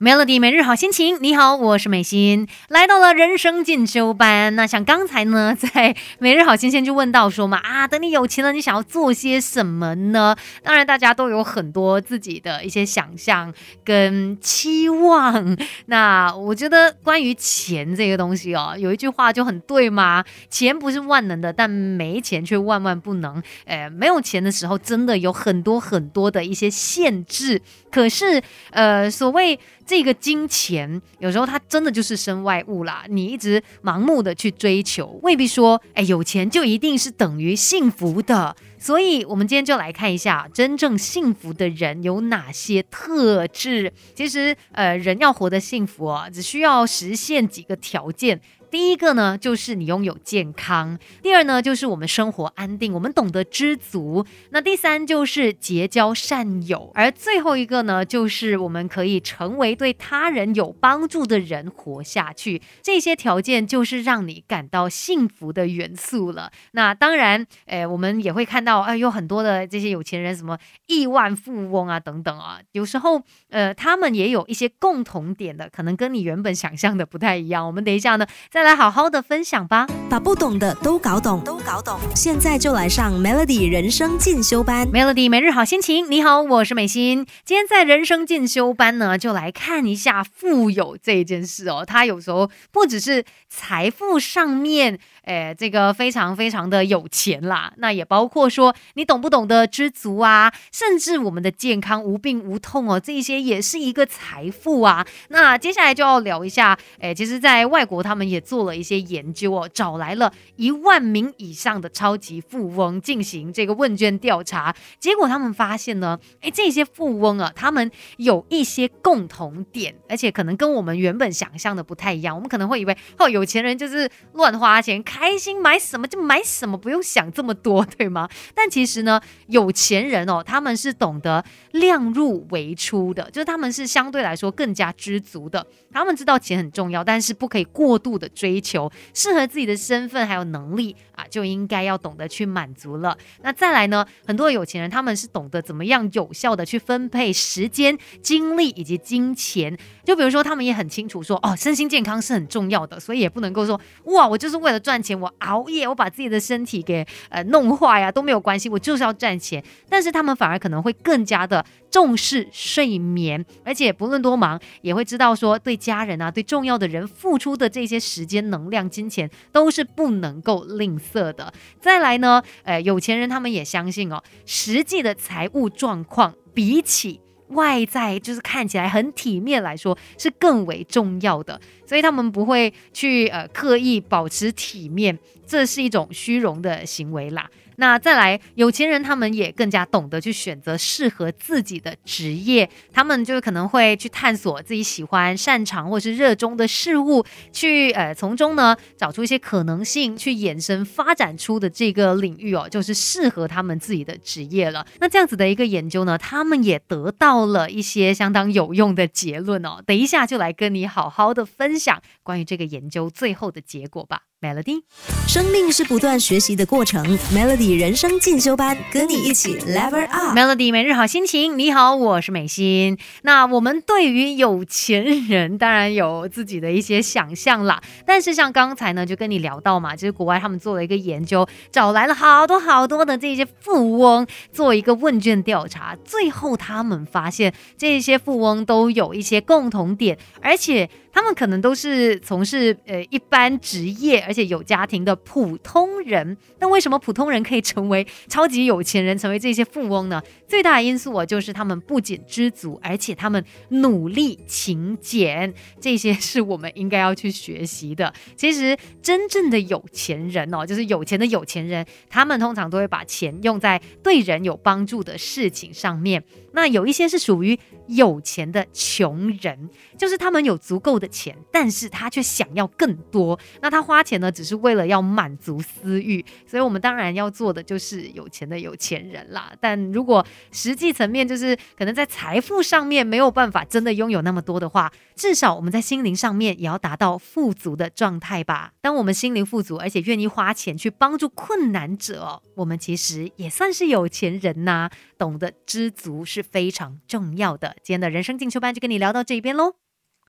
Melody 每日好心情，你好，我是美心，来到了人生进修班。那像刚才呢，在每日好心情就问到说嘛，啊，等你有钱了，你想要做些什么呢？当然，大家都有很多自己的一些想象跟期望。那我觉得关于钱这个东西哦，有一句话就很对嘛，钱不是万能的，但没钱却万万不能。呃，没有钱的时候，真的有很多很多的一些限制。可是，呃，所谓这个金钱，有时候它真的就是身外物啦。你一直盲目的去追求，未必说，哎，有钱就一定是等于幸福的。所以，我们今天就来看一下，真正幸福的人有哪些特质。其实，呃，人要活得幸福啊，只需要实现几个条件。第一个呢，就是你拥有健康；第二呢，就是我们生活安定，我们懂得知足；那第三就是结交善友；而最后一个呢，就是我们可以成为对他人有帮助的人，活下去。这些条件就是让你感到幸福的元素了。那当然，诶，我们也会看到，哎，有很多的这些有钱人，什么亿万富翁啊，等等啊，有时候，呃，他们也有一些共同点的，可能跟你原本想象的不太一样。我们等一下呢，再。来好好的分享吧，把不懂的都搞懂，都搞懂。现在就来上 Melody 人生进修班，Melody 每日好心情。你好，我是美心。今天在人生进修班呢，就来看一下富有这件事哦。它有时候不只是财富上面。诶，这个非常非常的有钱啦，那也包括说你懂不懂得知足啊，甚至我们的健康无病无痛哦，这些也是一个财富啊。那接下来就要聊一下，诶，其实，在外国他们也做做了一些研究哦，找来了一万名以上的超级富翁进行这个问卷调查，结果他们发现呢，诶，这些富翁啊，他们有一些共同点，而且可能跟我们原本想象的不太一样，我们可能会以为哦，有钱人就是乱花钱。开心买什么就买什么，不用想这么多，对吗？但其实呢，有钱人哦，他们是懂得量入为出的，就是他们是相对来说更加知足的。他们知道钱很重要，但是不可以过度的追求，适合自己的身份还有能力，就应该要懂得去满足了。那再来呢，很多有钱人他们是懂得怎么样有效的去分配时间、精力以及金钱。就比如说，他们也很清楚说，哦，身心健康是很重要的，所以也不能够说，哇，我就是为了赚。钱我熬夜，我把自己的身体给呃弄坏呀都没有关系，我就是要赚钱。但是他们反而可能会更加的重视睡眠，而且不论多忙，也会知道说对家人啊、对重要的人付出的这些时间、能量、金钱都是不能够吝啬的。再来呢，呃，有钱人他们也相信哦，实际的财务状况比起。外在就是看起来很体面来说是更为重要的，所以他们不会去呃刻意保持体面，这是一种虚荣的行为啦。那再来，有钱人他们也更加懂得去选择适合自己的职业，他们就可能会去探索自己喜欢、擅长或是热衷的事物，去呃从中呢找出一些可能性，去延伸发展出的这个领域哦，就是适合他们自己的职业了。那这样子的一个研究呢，他们也得到了一些相当有用的结论哦。等一下就来跟你好好的分享关于这个研究最后的结果吧。Melody，生命是不断学习的过程。Melody 人生进修班，跟你一起 Level Up。Melody 每日好心情，你好，我是美心。那我们对于有钱人，当然有自己的一些想象啦。但是像刚才呢，就跟你聊到嘛，就是国外他们做了一个研究，找来了好多好多的这些富翁，做一个问卷调查，最后他们发现这些富翁都有一些共同点，而且。他们可能都是从事呃一般职业，而且有家庭的普通人。那为什么普通人可以成为超级有钱人，成为这些富翁呢？最大的因素啊，就是他们不仅知足，而且他们努力勤俭。这些是我们应该要去学习的。其实真正的有钱人哦，就是有钱的有钱人，他们通常都会把钱用在对人有帮助的事情上面。那有一些是属于有钱的穷人，就是他们有足够的钱，但是他却想要更多。那他花钱呢，只是为了要满足私欲。所以，我们当然要做的就是有钱的有钱人啦。但如果实际层面就是可能在财富上面没有办法真的拥有那么多的话，至少我们在心灵上面也要达到富足的状态吧。当我们心灵富足，而且愿意花钱去帮助困难者，我们其实也算是有钱人呐。懂得知足是非常重要的。今天的人生进修班就跟你聊到这边喽。